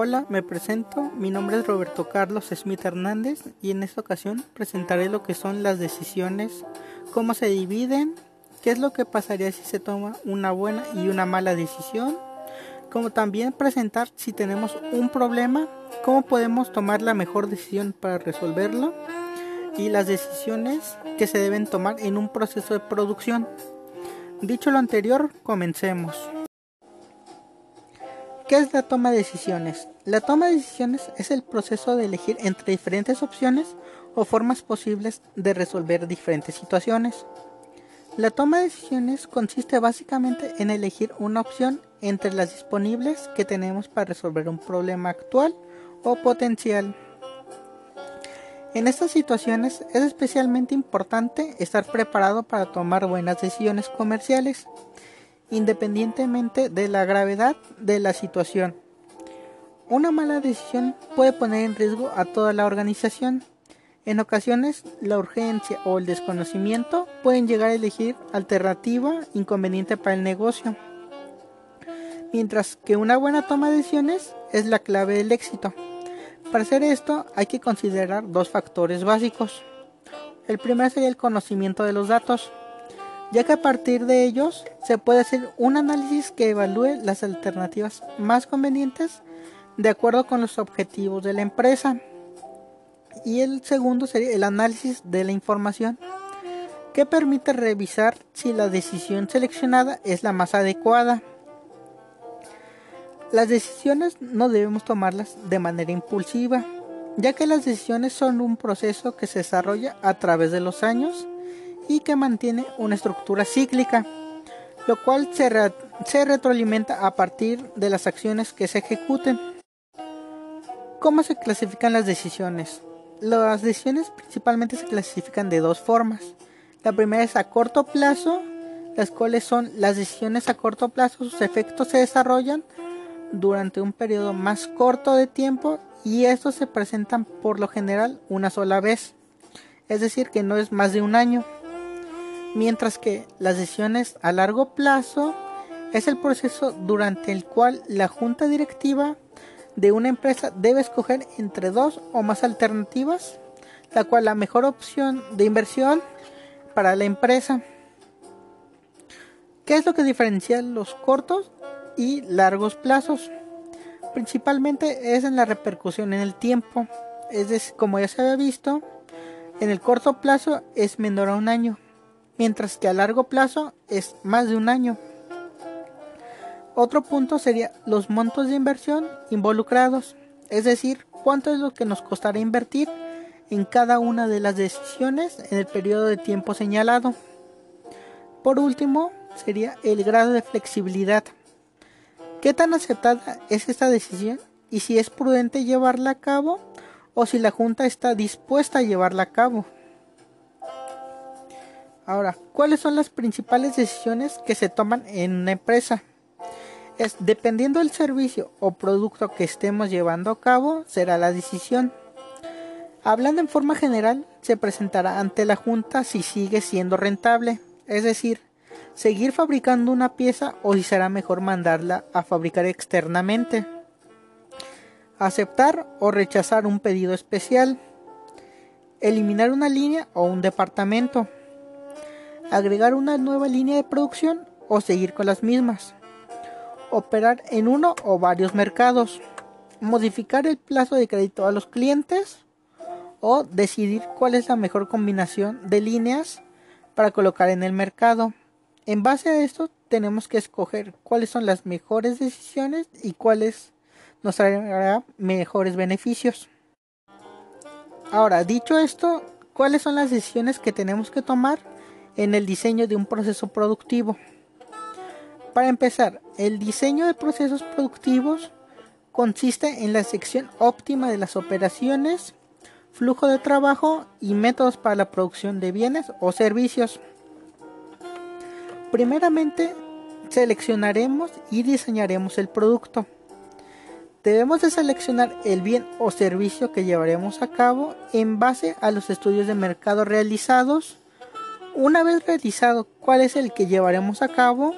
Hola, me presento. Mi nombre es Roberto Carlos Smith Hernández y en esta ocasión presentaré lo que son las decisiones, cómo se dividen, qué es lo que pasaría si se toma una buena y una mala decisión, como también presentar si tenemos un problema, cómo podemos tomar la mejor decisión para resolverlo y las decisiones que se deben tomar en un proceso de producción. Dicho lo anterior, comencemos. ¿Qué es la toma de decisiones? La toma de decisiones es el proceso de elegir entre diferentes opciones o formas posibles de resolver diferentes situaciones. La toma de decisiones consiste básicamente en elegir una opción entre las disponibles que tenemos para resolver un problema actual o potencial. En estas situaciones es especialmente importante estar preparado para tomar buenas decisiones comerciales independientemente de la gravedad de la situación. Una mala decisión puede poner en riesgo a toda la organización. En ocasiones, la urgencia o el desconocimiento pueden llegar a elegir alternativa inconveniente para el negocio. Mientras que una buena toma de decisiones es la clave del éxito. Para hacer esto hay que considerar dos factores básicos. El primero sería el conocimiento de los datos ya que a partir de ellos se puede hacer un análisis que evalúe las alternativas más convenientes de acuerdo con los objetivos de la empresa. Y el segundo sería el análisis de la información, que permite revisar si la decisión seleccionada es la más adecuada. Las decisiones no debemos tomarlas de manera impulsiva, ya que las decisiones son un proceso que se desarrolla a través de los años y que mantiene una estructura cíclica, lo cual se, retroalimenta a partir de las acciones que se ejecuten. ¿Cómo se clasifican las decisiones? Las decisiones principalmente se clasifican de dos formas. La primera es a corto plazo, las cuales son las decisiones a corto plazo, sus efectos se desarrollan durante un periodo más corto de tiempo y estos se presentan por lo general una sola vez, es decir, que no es más de un año mientras que las decisiones a largo plazo es el proceso durante el cual la junta directiva de una empresa debe escoger entre dos o más alternativas, la cual la mejor opción de inversión para la empresa. ¿Qué es lo que diferencia los cortos y largos plazos? Principalmente es en la repercusión en el tiempo. Es decir, como ya se había visto, en el corto plazo es menor a un año mientras que a largo plazo es más de un año. Otro punto sería los montos de inversión involucrados, es decir, cuánto es lo que nos costará invertir en cada una de las decisiones en el periodo de tiempo señalado. Por último, sería el grado de flexibilidad. ¿Qué tan aceptada es esta decisión y si es prudente llevarla a cabo o si la Junta está dispuesta a llevarla a cabo? Ahora, ¿cuáles son las principales decisiones que se toman en una empresa? Es dependiendo del servicio o producto que estemos llevando a cabo, será la decisión. Hablando en forma general, se presentará ante la Junta si sigue siendo rentable, es decir, seguir fabricando una pieza o si será mejor mandarla a fabricar externamente. Aceptar o rechazar un pedido especial. Eliminar una línea o un departamento agregar una nueva línea de producción o seguir con las mismas, operar en uno o varios mercados, modificar el plazo de crédito a los clientes o decidir cuál es la mejor combinación de líneas para colocar en el mercado. En base a esto tenemos que escoger cuáles son las mejores decisiones y cuáles nos traerán mejores beneficios. Ahora, dicho esto, ¿cuáles son las decisiones que tenemos que tomar en el diseño de un proceso productivo. Para empezar, el diseño de procesos productivos consiste en la sección óptima de las operaciones, flujo de trabajo y métodos para la producción de bienes o servicios. Primeramente, seleccionaremos y diseñaremos el producto. Debemos de seleccionar el bien o servicio que llevaremos a cabo en base a los estudios de mercado realizados una vez realizado cuál es el que llevaremos a cabo,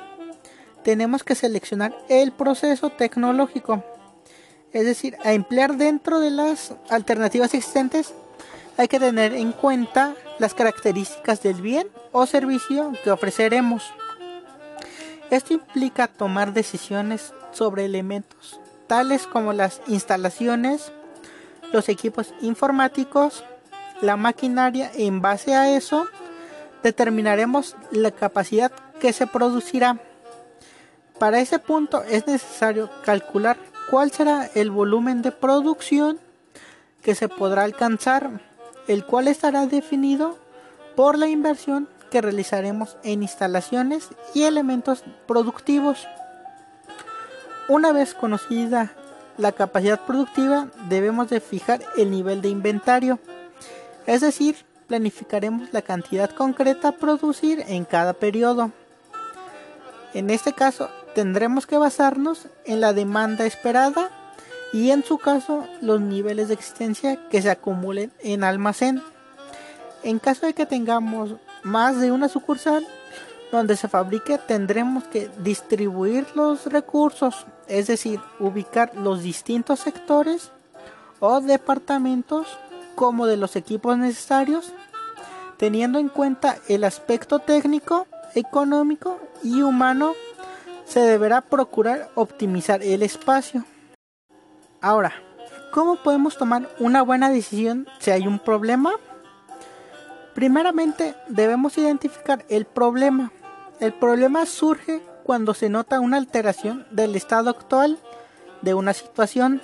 tenemos que seleccionar el proceso tecnológico. Es decir, a emplear dentro de las alternativas existentes hay que tener en cuenta las características del bien o servicio que ofreceremos. Esto implica tomar decisiones sobre elementos tales como las instalaciones, los equipos informáticos, la maquinaria en base a eso determinaremos la capacidad que se producirá. Para ese punto es necesario calcular cuál será el volumen de producción que se podrá alcanzar, el cual estará definido por la inversión que realizaremos en instalaciones y elementos productivos. Una vez conocida la capacidad productiva, debemos de fijar el nivel de inventario, es decir, planificaremos la cantidad concreta a producir en cada periodo. En este caso, tendremos que basarnos en la demanda esperada y en su caso los niveles de existencia que se acumulen en almacén. En caso de que tengamos más de una sucursal donde se fabrique, tendremos que distribuir los recursos, es decir, ubicar los distintos sectores o departamentos como de los equipos necesarios, teniendo en cuenta el aspecto técnico, económico y humano se deberá procurar optimizar el espacio. Ahora, ¿cómo podemos tomar una buena decisión si hay un problema? Primeramente debemos identificar el problema. El problema surge cuando se nota una alteración del estado actual de una situación.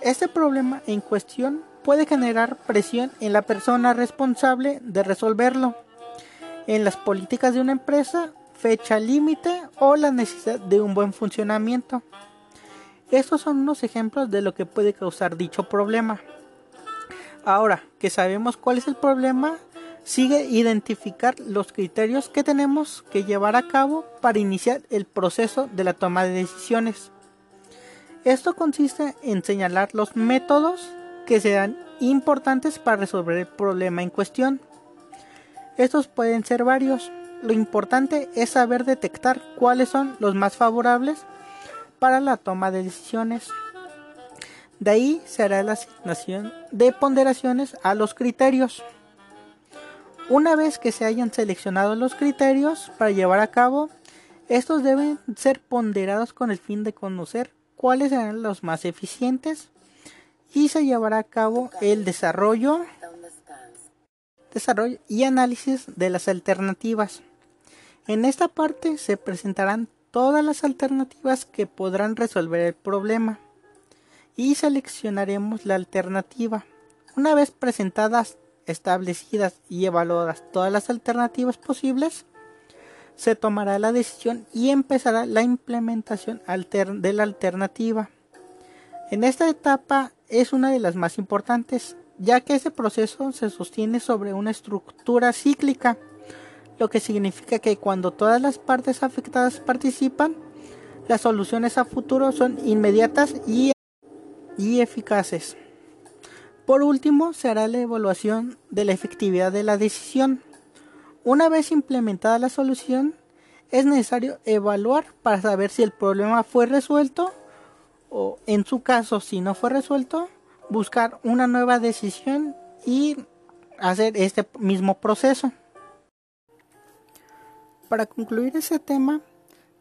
Este problema en cuestión puede generar presión en la persona responsable de resolverlo, en las políticas de una empresa fecha límite o la necesidad de un buen funcionamiento. Estos son unos ejemplos de lo que puede causar dicho problema. Ahora que sabemos cuál es el problema, sigue identificar los criterios que tenemos que llevar a cabo para iniciar el proceso de la toma de decisiones. Esto consiste en señalar los métodos que serán importantes para resolver el problema en cuestión. Estos pueden ser varios, lo importante es saber detectar cuáles son los más favorables para la toma de decisiones. De ahí se hará la asignación de ponderaciones a los criterios. Una vez que se hayan seleccionado los criterios para llevar a cabo, estos deben ser ponderados con el fin de conocer cuáles serán los más eficientes y se llevará a cabo el desarrollo desarrollo y análisis de las alternativas. En esta parte se presentarán todas las alternativas que podrán resolver el problema y seleccionaremos la alternativa. Una vez presentadas, establecidas y evaluadas todas las alternativas posibles, se tomará la decisión y empezará la implementación de la alternativa. En esta etapa es una de las más importantes, ya que ese proceso se sostiene sobre una estructura cíclica, lo que significa que cuando todas las partes afectadas participan, las soluciones a futuro son inmediatas y, y eficaces. Por último, se hará la evaluación de la efectividad de la decisión. Una vez implementada la solución, es necesario evaluar para saber si el problema fue resuelto o en su caso si no fue resuelto buscar una nueva decisión y hacer este mismo proceso. Para concluir ese tema,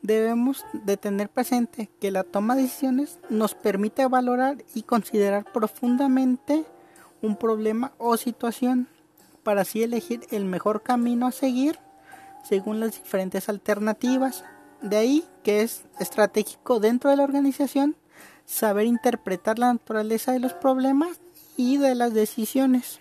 debemos de tener presente que la toma de decisiones nos permite valorar y considerar profundamente un problema o situación para así elegir el mejor camino a seguir según las diferentes alternativas. De ahí que es estratégico dentro de la organización saber interpretar la naturaleza de los problemas y de las decisiones.